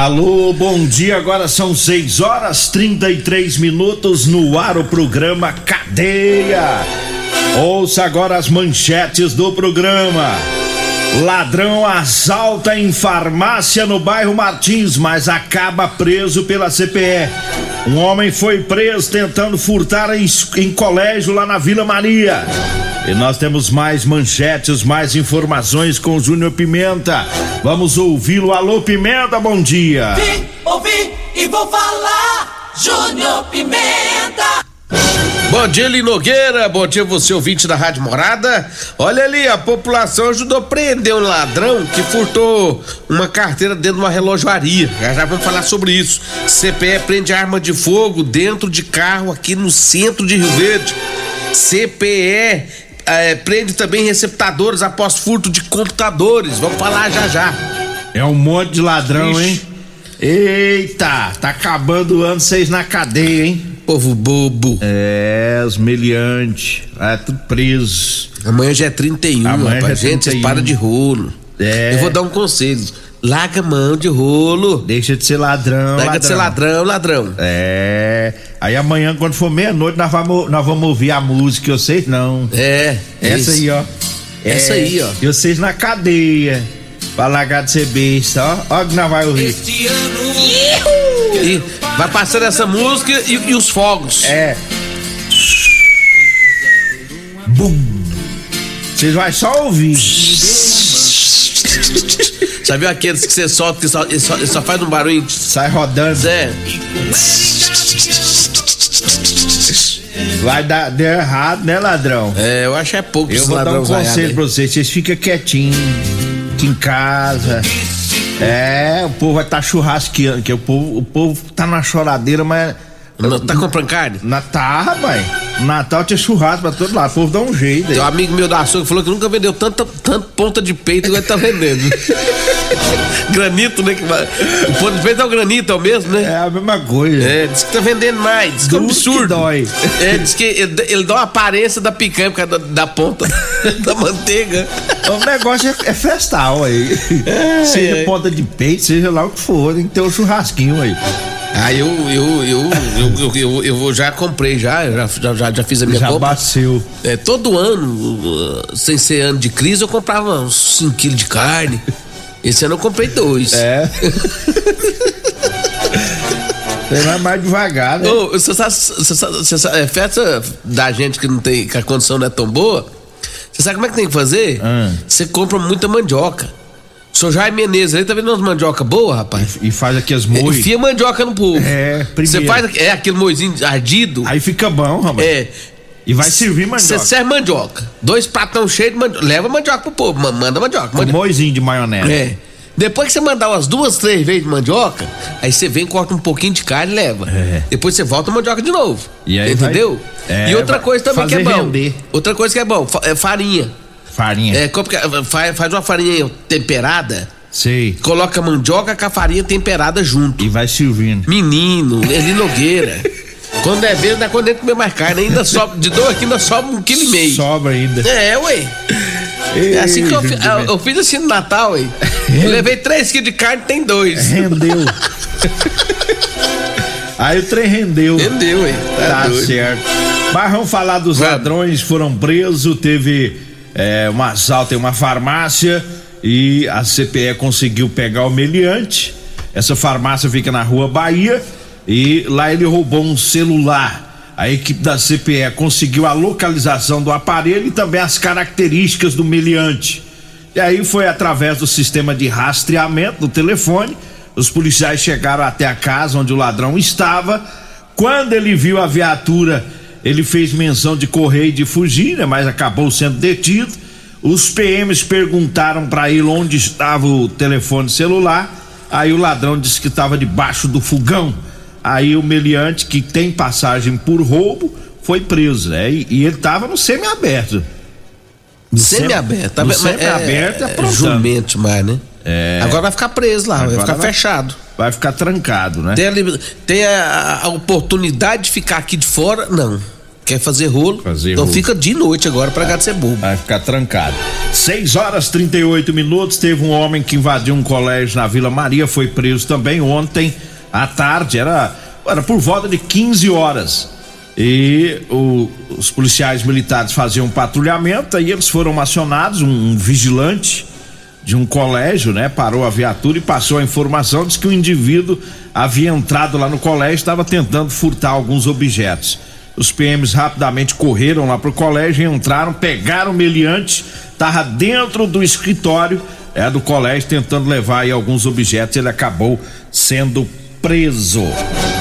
Alô, bom dia. Agora são 6 horas 33 minutos no ar o programa Cadeia. Ouça agora as manchetes do programa. Ladrão assalta em farmácia no bairro Martins, mas acaba preso pela CPE. Um homem foi preso tentando furtar em, em colégio lá na Vila Maria. E nós temos mais manchetes, mais informações com o Júnior Pimenta. Vamos ouvi-lo. Alô, Pimenta, bom dia. Vim, ouvi e vou falar. Júnior Pimenta. Bom dia, Linogueira. Bom dia, você ouvinte da Rádio Morada. Olha ali, a população ajudou a prender um ladrão que furtou uma carteira dentro de uma relojoaria. Já já vamos falar sobre isso. CPE prende arma de fogo dentro de carro aqui no centro de Rio Verde. CPE é, prende também receptadores após furto de computadores. Vamos falar já já. É um monte de ladrão, Ixi. hein? Eita, tá acabando o ano vocês na cadeia, hein? Povo bobo. É, os meliantes. É, tudo preso. Amanhã já é 31, Amanhã rapaz. já é Gente, vocês 31. param de rolo. É. Eu vou dar um conselho. Larga a mão de rolo. Deixa de ser ladrão. Larga de ser ladrão, ladrão. É. Aí amanhã, quando for meia-noite, nós vamos, nós vamos ouvir a música, vocês não. É. Essa isso. aí, ó. Essa É, aí, ó. E vocês na cadeia. Pra largar de ser besta, ó. Ó que nós vai ouvir. Este ano. E vai passando essa música e, e os fogos. É. Bum. Vocês vão só ouvir. Já viu aqueles que você solta que só, ele só, ele só faz um barulho? Sai rodando. Zé. Vai dar deu errado, né, ladrão? É, eu acho que é pouco Eu vou dar um conselho aí. pra vocês. Vocês ficam quietinhos. Aqui em casa. É, o povo vai estar tá churrasqueando, que o povo, o povo tá na choradeira, mas. Não, Tá comprando carne? Natal, rapaz. Natal tinha churrasco pra todo lado. O povo dá um jeito aí. Tem um amigo meu da açougue falou que nunca vendeu tanta, tanta ponta de peito igual ele tá vendendo. granito, né? que O ponto de peito é o granito, é o mesmo, né? É a mesma coisa. É, diz que tá vendendo mais, diz que é um Duro que absurdo. dói. É, diz que ele, ele dá uma aparência da picanha por causa da, da ponta da manteiga. O negócio é, é festal aí. seja é. ponta de peito, seja lá o que for, tem que ter um churrasquinho aí. Ah, eu, eu, eu, eu, eu, já comprei já, já, já, já, já fiz a minha Já compra. bateu. É, todo ano, uh, sem ser ano de crise, eu comprava uns 5 quilos de carne. Esse ano eu comprei dois. É. Você vai mais devagar, né? Ô, Você sabe, você sabe- você sabe- é, festa da gente que não tem, que a condição não é tão boa, você sabe como é que tem que fazer? Ah. Você compra muita mandioca. Senhor Jaime Menezes aí tá vendo umas mandioca boa, rapaz? E faz aqui as mois. Enfia mandioca no povo. É, Você primeiro. faz é, aquele moizinho ardido. Aí fica bom, rapaz. É. E vai servir Você mandioca. serve mandioca. Dois pratão cheios de mandioca. Leva mandioca pro povo. ma- Manda mandioca. Mandioca. moizinho de maionese. É. Depois que você mandar umas duas, três vezes de mandioca, aí você vem, corta um pouquinho de carne e leva. É. Depois você volta a mandioca de novo. E aí Entendeu? vai- é, e outra coisa também que é bom. render. Outra coisa que é bom, é farinha. Farinha. É, compra- faz, uma farinha temperada, Sei. coloca mandioca com a farinha temperada junto. E vai servindo. Menino, Eli Nogueira. Quando é vez, é quando ele comer mais carne, ainda sobe, de dois aqui ainda sobe um quilo e meio. Sobra ainda. É, ué. É assim que eu, eu, eu fiz assim no Natal, ué. Eu levei 3 quilos de carne, tem dois. Rendeu. Aí o trem rendeu. Entendeu, ué? Tá doido. certo. Mas vamos falar dos Vamos. ladrões foram presos, teve é, um assalto em uma farmácia e a CPE conseguiu pegar o meliante. Essa farmácia fica na rua Bahia e lá ele roubou um celular. A equipe da CPE conseguiu a localização do aparelho e também as características do meliante. E aí foi através do sistema de rastreamento do telefone. Os policiais chegaram até a casa onde o ladrão estava. Quando ele viu a viatura, ele fez menção de correr e de fugir, né, mas acabou sendo detido. Os PMs perguntaram para ele onde estava o telefone celular. Aí o ladrão disse que estava debaixo do fogão. Aí o meliante, que tem passagem por roubo, foi preso, né? E, e ele estava no semi-aberto. No Semi-aberto. No Mas- mas semi-aberto é, é, é jumento mais, né? É. Agora vai ficar preso lá, vai Agora ficar vai- fechado. Vai ficar trancado, né? Tem, a, tem a, a oportunidade de ficar aqui de fora? Não. Quer fazer rolo? Fazer então rolo. fica de noite agora pra gato ser bobo. Vai ficar trancado. 6 horas 38 minutos. Teve um homem que invadiu um colégio na Vila Maria, foi preso também ontem à tarde. Era, era por volta de 15 horas. E o- os policiais militares faziam um patrulhamento, aí eles foram acionados, um, um vigilante de um colégio, né? Parou a viatura e passou a informação, disse que o indivíduo havia entrado lá no colégio, estava tentando furtar alguns objetos. Os PMs rapidamente correram lá pro colégio, entraram, pegaram o meliante, tava dentro do escritório é, do colégio tentando levar aí alguns objetos, ele acabou sendo preso.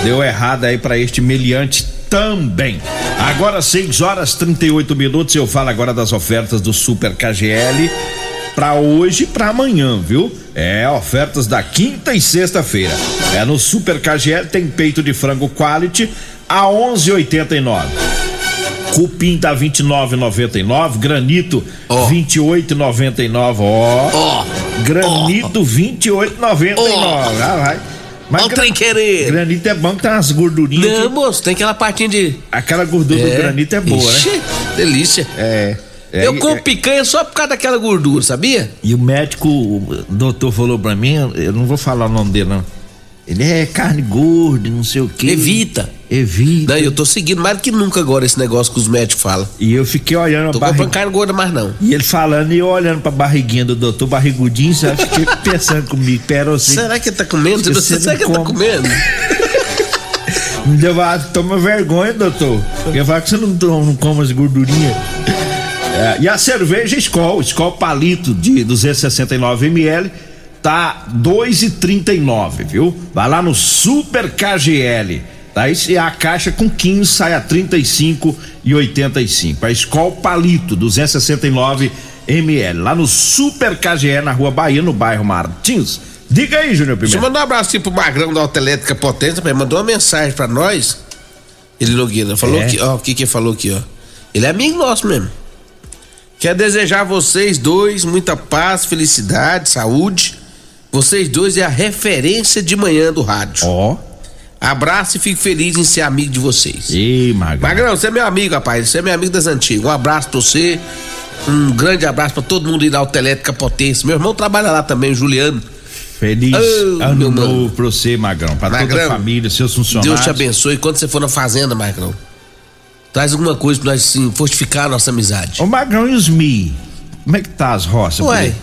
Deu errado aí para este meliante também. Agora 6 horas 38 minutos, eu falo agora das ofertas do Super KGL para hoje e para amanhã, viu? É, ofertas da quinta e sexta-feira. É no Super KGL tem peito de frango quality a 11,89. Cupim tá 29,99, granito Ó. 28,99, ó. Ó, Granito 28,99. Ó. Ah, vai. Mas ó o trem querer. granito é bom que tem umas gordurinhas. Não, que- moço, tem aquela partinha de. Aquela gordura do granito é boa, Ixi, né? delícia. É. é, eu como é- picanha só por causa daquela gordura, sabia? E o médico, o doutor falou pra mim, eu não vou falar o nome dele, não. Ele é carne gorda, não sei o quê. Evita. Evita. Não, eu tô seguindo mais do que nunca agora esse negócio que os médicos falam. E eu fiquei olhando Tô a barriga. comprando carne gorda mais não. E ele falando e eu olhando pra barriguinha do doutor, barrigudinho, sabe? Fiquei pensando comigo, pera assim. Será que ele tá comendo? Você Você, não será que ele tá come. comendo? Me deu uma, toma vergonha, doutor. Eu falo que você não, não come as gordurinhas. É, e a cerveja Skol, Skol Palito de 269ml, tá 2,39, viu? Vai lá no Super KGL. Tá? E a caixa com 15 sai a 35,85. A Skol Palito 269 ml. Lá no Super KGL, na Rua Bahia, no bairro Martins. Diga aí, Júnior Deixa eu Pimenta. mandar um abraço aqui pro Magrão da Autoelétrica Potência, ele mandou uma mensagem pra nós. Ele Nogueira falou É? que, ó, o que que ele falou aqui, ó. Ele é amigo nosso mesmo. Quer desejar a vocês dois muita paz, felicidade, saúde. Vocês dois é a referência de manhã do rádio. Ó. Abraço e fico feliz em ser amigo de vocês. Ih, Magrão. Magrão, você é meu amigo, rapaz. Você é meu amigo das antigas. Um abraço pra você. Um grande abraço pra todo mundo aí da Autoelétrica Potência. Meu irmão trabalha lá também, o Juliano. Feliz Ô, ano meu mano. novo pra você, Magrão. Pra toda Magrão, a família, seus funcionários. Deus te abençoe. Quando você for na fazenda, Magrão, traz alguma coisa pra nós assim, fortificar a nossa amizade. Ô, Magrão e os Mi? Como é que tá as roças? Ué,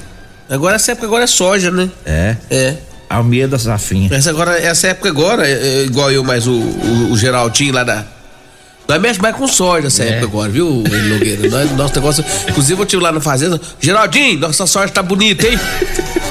agora essa época agora é soja, né? É. É. A Almeida da Safinha. Essa, agora, essa época agora, é, é igual eu, mais o, o, o Geraldinho lá da. Nós mexe mais com soja essa É. época agora, viu, Nogueira? Nós- nosso negócio. Inclusive, eu tive lá na fazenda. Geraldinho, nossa soja tá bonita, hein?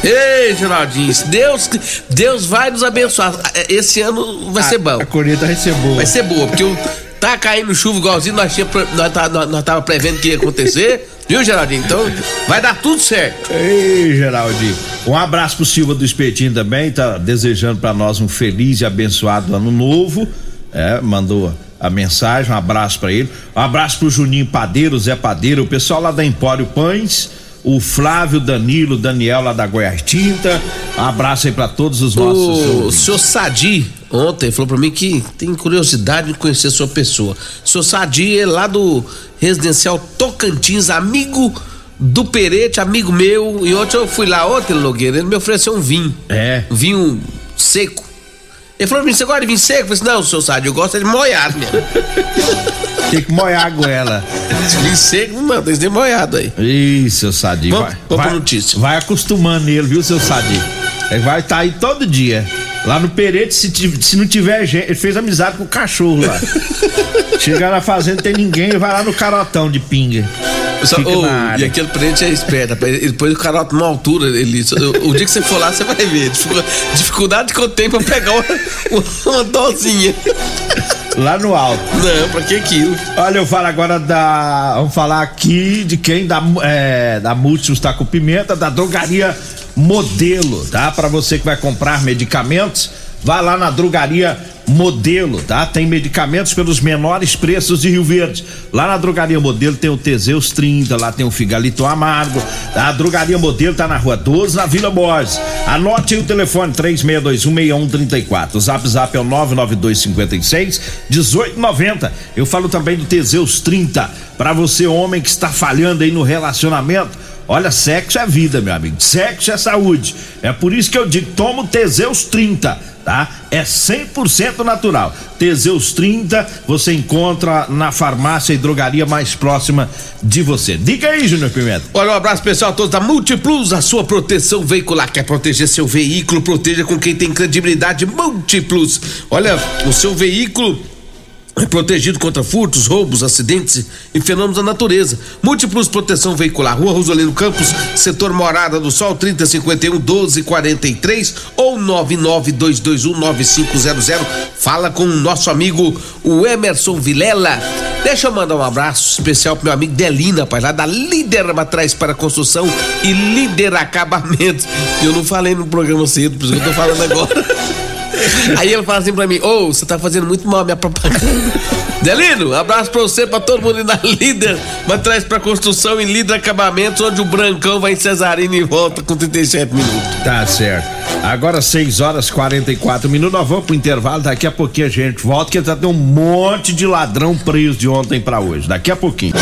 Ei, Geraldinho, Deus, Deus vai nos abençoar. Esse ano vai ser bom. A colheita vai ser boa. Vai ser boa, porque o, tá caindo chuva igualzinho nós, tinha, nós, tá- nós, nós tava prevendo que ia acontecer. Viu, Geraldinho? Então, vai dar tudo certo. Ei, Geraldinho. Um abraço pro Silva do Espetinho também, tá desejando pra nós um feliz e abençoado ano novo. É, mandou a mensagem, um abraço pra ele. Um abraço pro Juninho Padeiro, Zé Padeiro, o pessoal lá da Empório Pães, o Flávio, Danilo, Daniel lá da Goiás Tinta. Abraço aí pra todos os nossos. O senhor Sadi, ontem, falou pra mim que tem curiosidade de conhecer a sua pessoa. O senhor Sadi é lá do residencial Tocantins, amigo do Perete, amigo meu. E ontem eu fui lá, ontem, Nogueira, ele me ofereceu um vinho. É. Um vinho seco. Ele falou pra mim, você gosta de vinho seco? Eu falei assim, não, senhor Sadi, eu gosto é de molhado mesmo. Tem que molhar a goela. Vinho seco, não, que ser molhado aí. Ih, seu Sadi. Vamos- vai, vamos vai, pra notícia. vai acostumando ele, viu, seu Sadi? Ele vai estar aí todo dia. Lá no Perete, se, se não tiver gente, ele fez amizade com o cachorro lá. Chegar na fazenda, tem ninguém, ele vai lá no carotão de pinga. Só- na e aquele prende é esperto, põe o carote numa altura. Ele, o, o dia que você for lá, você vai ver. Dificu- Dificuldade que eu tenho pra pegar uma, uma dosinha. Lá no alto. Não, pra que aquilo? Olha, eu falo agora da. Vamos falar aqui de quem da, é, da Múltiplos tá com pimenta, da drogaria Modelo, tá? Para você que vai comprar medicamentos, vá lá na drogaria Modelo, tá? Tem medicamentos pelos menores preços de Rio Verde. Lá na Drogaria Modelo tem o Teseus 30, lá tem o Figalito Amargo. A Drogaria Modelo tá na Rua 12, na Vila Borges. Anote aí o telefone 36216134. O Zap Zap é o 99256 1890. Eu falo também do Teseus 30, para você homem que está falhando aí no relacionamento Olha, sexo é vida, meu amigo. Sexo é saúde. É por isso que eu digo, toma o Teseus 30, tá? É 100% natural. Teseus 30 você encontra na farmácia e drogaria mais próxima de você. Diga aí, Júnior Pimenta. Olha, um abraço pessoal a todos da Multiplus, a sua proteção veicular. Quer proteger seu veículo? Proteja com quem tem credibilidade. Multiplus. Olha, o seu veículo protegido contra furtos, roubos, acidentes e fenômenos da natureza. Múltiplos proteção veicular. Rua Rosolino Campos, setor Morada do Sol, 3051 1243 ou 99221 9500. Fala com o nosso amigo o Emerson Vilela. Deixa eu mandar um abraço especial pro meu amigo Delina, rapaz, lá da Líder Matriz para Construção e Líder Acabamentos. Eu não falei no programa cedo, por isso que eu tô falando agora. Aí ele fala assim pra mim, ô, oh, você tá fazendo muito mal a minha propaganda. Delino, abraço pra você, pra todo mundo na Líder, traz pra construção em Líder Acabamentos, onde o Brancão vai em Cesarino e volta com 37 minutos. Tá certo. Agora 6 horas 44 minutos, nós vamos pro intervalo, daqui a pouquinho a gente volta, que já tem um monte de ladrão preso de ontem pra hoje, daqui a pouquinho.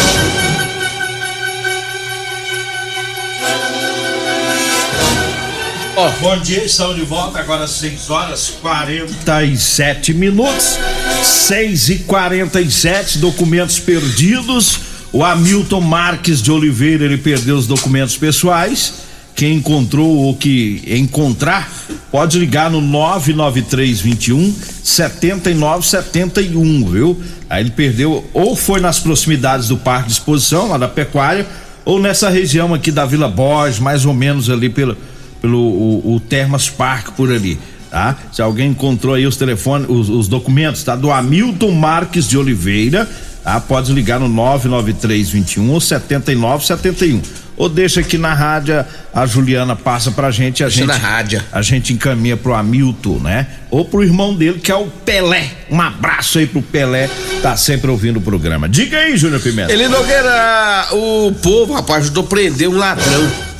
Oh. Bom dia, estamos de volta agora às 6 horas 47 minutos. 6 e 47 documentos perdidos. O Hamilton Marques de Oliveira ele perdeu os documentos pessoais. Quem encontrou ou que encontrar, pode ligar no 99321 7971, viu? Aí ele perdeu, ou foi nas proximidades do Parque de Exposição, lá da Pecuária, ou nessa região aqui da Vila Borges, mais ou menos ali pelo pelo o, o Termas Park por ali, tá? Se alguém encontrou aí os telefones, os, os documentos, tá? Do Hamilton Marques de Oliveira, tá? Pode ligar no 99321 ou 7971 ou deixa aqui na rádio, a Juliana passa pra gente, a deixa gente na rádio. a gente encaminha pro Hamilton, né? Ou pro irmão dele que é o Pelé. Um abraço aí pro Pelé, tá sempre ouvindo o programa. Diga aí, Júnior Pimenta. Ele Nogueira, o povo, rapaz, ajudou a prender um ladrão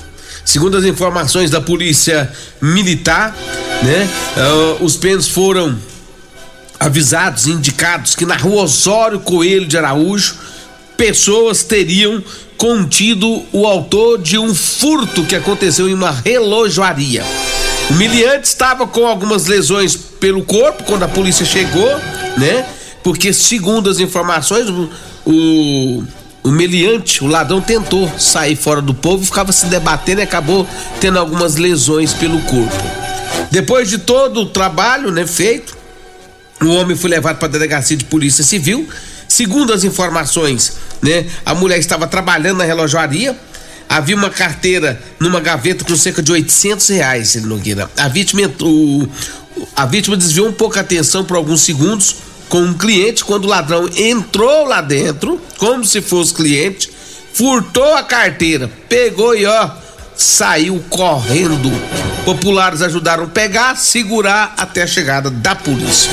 Segundo as informações da polícia militar, né, uh, os peões foram avisados, indicados que na rua Osório Coelho de Araújo, pessoas teriam contido o autor de um furto que aconteceu em uma relojoaria. O miliante estava com algumas lesões pelo corpo quando a polícia chegou, né? Porque segundo as informações, o, o o meliante, o ladrão tentou sair fora do povo, ficava se debatendo e acabou tendo algumas lesões pelo corpo. Depois de todo o trabalho, né, feito, o homem foi levado para a delegacia de polícia civil. Segundo as informações, né, a mulher estava trabalhando na relojoaria. Havia uma carteira numa gaveta com cerca de 800 reais, Nogueira. A vítima, o, a vítima desviou um pouco a atenção por alguns segundos com um cliente quando o ladrão entrou lá dentro, como se fosse cliente, furtou a carteira, pegou e ó, saiu correndo. Populares ajudaram a pegar, segurar até a chegada da polícia.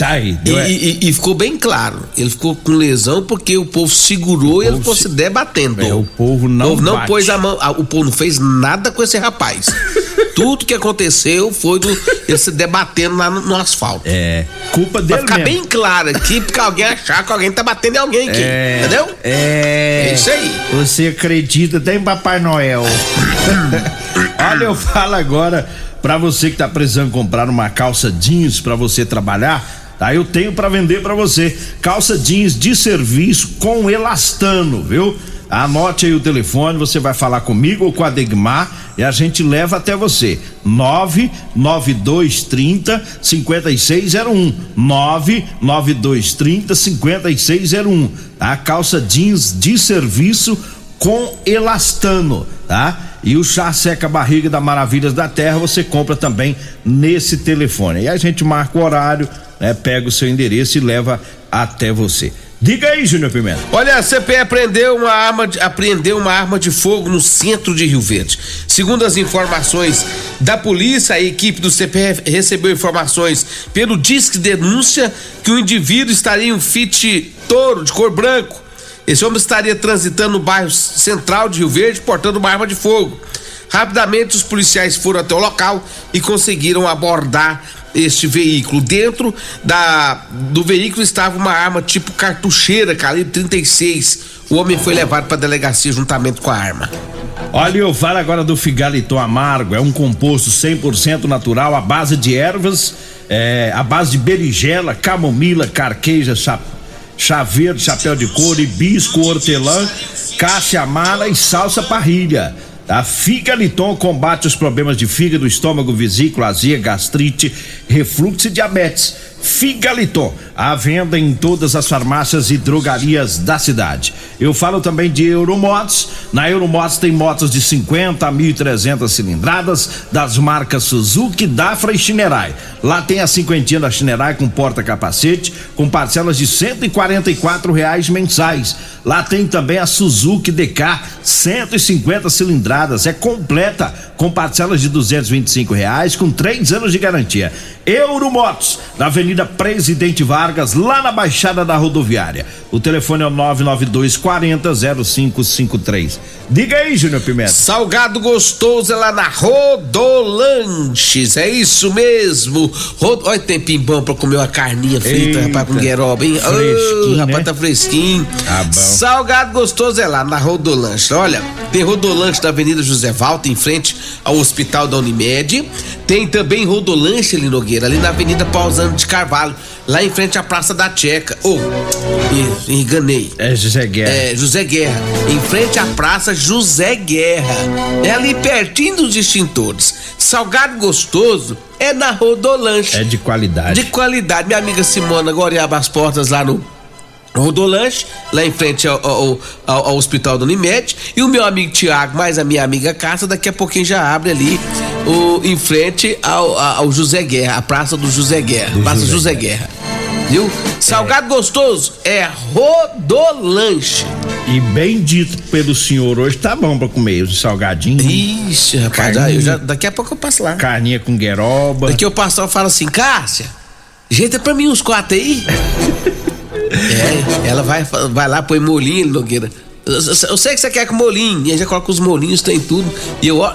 Tá aí. E, e, e, ficou bem claro. Ele ficou com lesão porque o povo segurou o e ele ficou se, se debatendo. É, o povo não. O povo não pôs a mão. o povo não fez nada com esse rapaz. Tudo que aconteceu foi do, ele se debatendo lá no, no asfalto. É. Culpa dele. Pra ficar mesmo. bem claro aqui, porque alguém achar que alguém tá batendo em alguém aqui. É, entendeu? É. É isso aí. Você acredita até em Papai Noel. Olha, eu falo agora pra você que tá precisando comprar uma calça jeans pra você trabalhar. Tá, eu tenho para vender para você calça jeans de serviço com elastano, viu? Anote aí o telefone, você vai falar comigo ou com a Degmar e a gente leva até você. 99230 5601. 99230 5601. A calça jeans de serviço com elastano, tá? E o chá seca barriga da Maravilhas da Terra você compra também nesse telefone. E a gente marca o horário, né? Pega o seu endereço e leva até você. Diga aí, Júnior Pimenta. Olha, a CPE apreendeu uma arma de, apreendeu uma arma de fogo no centro de Rio Verde. Segundo as informações da polícia, a equipe do CPE recebeu informações pelo Disque Denúncia que o indivíduo estaria em um Fit Toro de cor branco. Esse homem estaria transitando no bairro central de Rio Verde portando uma arma de fogo. Rapidamente os policiais foram até o local e conseguiram abordar este veículo. Dentro da, do veículo estava uma arma tipo cartucheira, calibre 36. O homem foi levado para a delegacia juntamente com a arma. Olha, eu falo agora do Figaliton Amargo. É um composto 100% natural à base de ervas, é, à base de berigela, camomila, carqueja, chá, chá verde, chapéu de couro, hibisco, hortelã, cássia amara e salsa parrilha. A Figaliton combate os problemas de fígado, estômago, vesícula, azia, gastrite, refluxo e diabetes. Figaliton, à venda em todas as farmácias e drogarias da cidade. Eu falo também de Euromotos. Na Euromotos tem motos de 50 a 1.300 cilindradas das marcas Suzuki, Dafra e Shinerai. Lá tem a cinquentinha da Shinerai com porta-capacete, com parcelas de 144 reais mensais. Lá tem também a Suzuki DK 150 cilindradas, é completa, com parcelas de 225 reais, com três anos de garantia. Euromotos, na Avenida Presidente Vargas, lá na Baixada da Rodoviária. O telefone é o 992 40 0553. Diga aí, Júnior Pimenta. Salgado gostoso é lá na Rodolanches, é isso mesmo. Rod... Olha, tempinho bom pra comer uma carninha frita, Eita. rapaz, com gueroba, hein? Fresquinho, Ô, rapaz, né? tá fresquinho. Tá bom. Salgado gostoso é lá na Rodolanche. Olha, tem Rodolanche da Avenida José Valta, em frente ao Hospital da Unimed. Tem também Rodolanche ali Nogueira, ali na Avenida Pausano de Carvalho, lá em frente à Praça da Checa. Ô, oh, enganei. É José Guerra. É, José Guerra, em frente à Praça José Guerra. É ali pertinho dos extintores. Salgado gostoso é na Rodolanche. É de qualidade. De qualidade. Minha amiga Simona agora abre as portas lá no Rodolanche, lá em frente ao, ao- ao- ao Hospital do Unimed. E o meu amigo Tiago, mais a minha amiga Cássia, daqui a pouquinho já abre ali o, em frente ao, ao José Guerra, a Praça do José Guerra. Do Praça José José Guerra. Viu? Salgado gostoso é Rodolanche. E bem dito pelo senhor, hoje tá bom pra comer os salgadinhos. Ixi, rapaz, eu já- daqui a pouco eu passo lá. Carninha com gueroba. Daqui eu passo lá e falo assim, Cássia, jeita pra mim uns quatro aí. é, ela vai, vai lá, põe molinho, Nogueira. Eu, sei que você quer com molinho, e aí já coloca os molinhos, tem tudo. E eu, ó,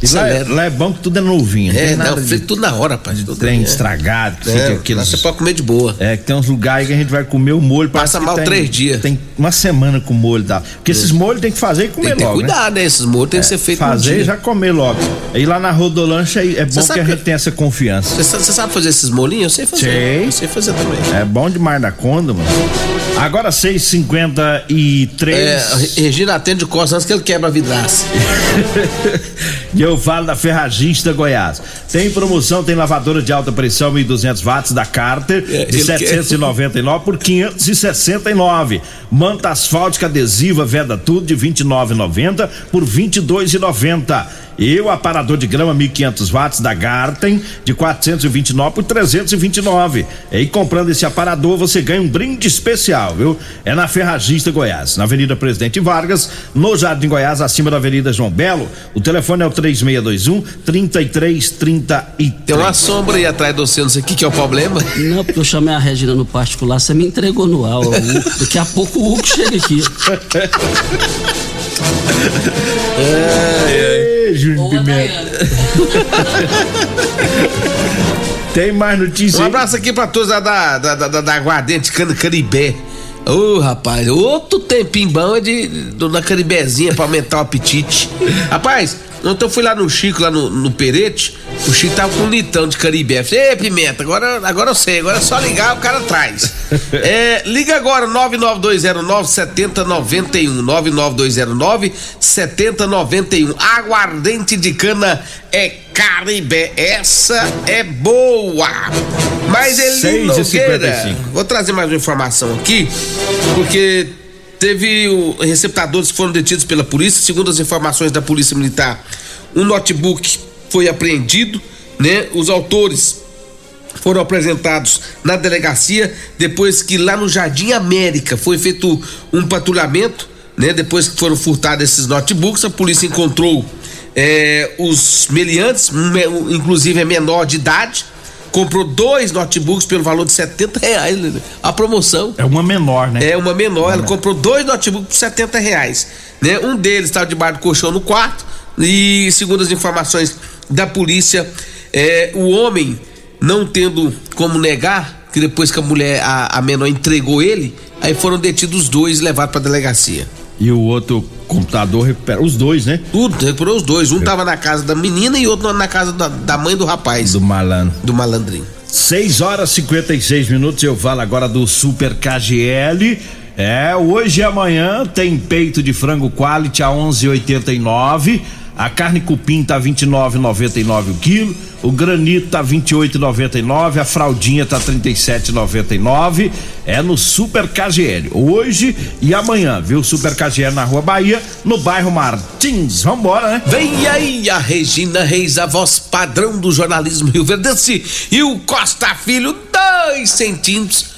E lá, é- acelero. lá é bom que tudo é novinho. É, tem não, feito de tudo na hora, rapaz. Trem é. estragado, que É, aqueles. você pode comer de boa. É, que tem uns lugares que a gente vai comer o molho. Passa que mal tem- três dias. Tem uma semana com molho e tal. Porque esses molhos tem que fazer e comer Tem que logo. né? cuidado, né? Esses molhos tem que ser feito Fazer dia. e já comer logo. E lá na Rodolanche é é bom que sabe a que- gente tenha essa confiança. Você sabe, fazer esses molinhos? Eu sei fazer. Sei. Eu sei fazer também. É bom demais da conta, mano. Agora 6h53. É, Regina atende o Costa antes que ele quebra a vidraça. E eu falo da Ferragista Goiás. Tem promoção, tem lavadora de alta pressão 1.200 watts da Carter É, de ele 799 por 569. Manta asfáltica adesiva Veda Tudo de 29,90 por 22,90. E o aparador de grama 1.500 watts da Garten de 429 por 329. E comprando esse aparador você ganha um brinde especial, viu? É na Ferragista Goiás, na Avenida Presidente Vargas, no Jardim Goiás, acima da Avenida João Belo. O telefone é o 3621 3333. Tem uma sombra aí atrás do você, não sei o que, que é o problema. Não, porque eu chamei a Regina no particular, você me entregou no ar. Daqui a pouco o Hugo chega aqui. Júnior Pimenta. Tem mais notícia? Um abraço aqui pra todos da, da, da, da, da Aguardente Cana Caribé. Ô, rapaz, outro tempinho bom é de, do- da Caribezinha pra aumentar o apetite. Rapaz, ontem eu fui lá no Chico, lá no, no Perete, o Chico tava com um litão de Caribé. Falei, Ei, Pimenta, agora, agora eu sei, agora é só ligar, o cara traz. É, liga agora, 99209-7091. 99209-7091. Aguardente de cana é Caribé. Essa é boa. Mas ele 6h55. Vou trazer mais uma informação aqui, porque teve o, receptadores que foram detidos pela polícia, segundo as informações da Polícia Militar. Um notebook foi apreendido, né? Os autores foram apresentados na delegacia depois que lá no Jardim América foi feito um patrulhamento, né? Depois que foram furtados esses notebooks, a polícia encontrou é, os meliantes, inclusive é menor de idade, comprou dois notebooks pelo valor de 70 reais. Né? A promoção. É uma menor, né? É uma menor. Ela comprou dois notebooks por 70 reais. Né? Um deles estava debaixo do colchão no quarto. E segundo as informações da polícia, é, o homem não tendo como negar que depois que a mulher, a, a menor entregou ele, aí foram detidos os dois e levados para delegacia. E o outro computador recupera os dois, né? Tudo, recuperou os dois. Um tava na casa da menina e outro na casa da, da mãe do rapaz. Do malandro. Do malandrinho. 6 horas e 56 minutos. Eu falo agora do Super KGL. É, hoje e amanhã tem peito de frango quality a 11,89. A carne cupim tá 29,99 o quilo. O granito tá 28,99. A fraldinha tá 37,99. É no Super KGL. Hoje e amanhã, viu? Super KGL na Rua Bahia, no bairro Martins. Vambora, né? Vem aí a Regina Reis, a voz padrão do jornalismo Rio Verdense. E o Costa Filho, dois centímetros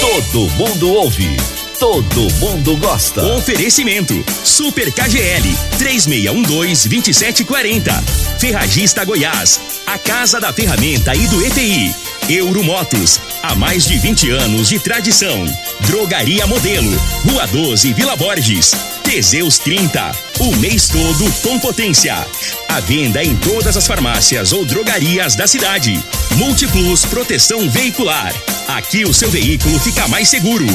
Todo mundo ouve. Todo mundo gosta. Oferecimento: Super KGL 3612-2740. Ferragista Goiás. A Casa da Ferramenta e do ETI. Euromotos. Há mais de 20 anos de tradição. Drogaria Modelo. Rua 12, Vila Borges. Teseus 30. O mês todo com potência. A venda em todas as farmácias ou drogarias da cidade. Multiplus Proteção Veicular. Aqui o seu veículo fica mais seguro.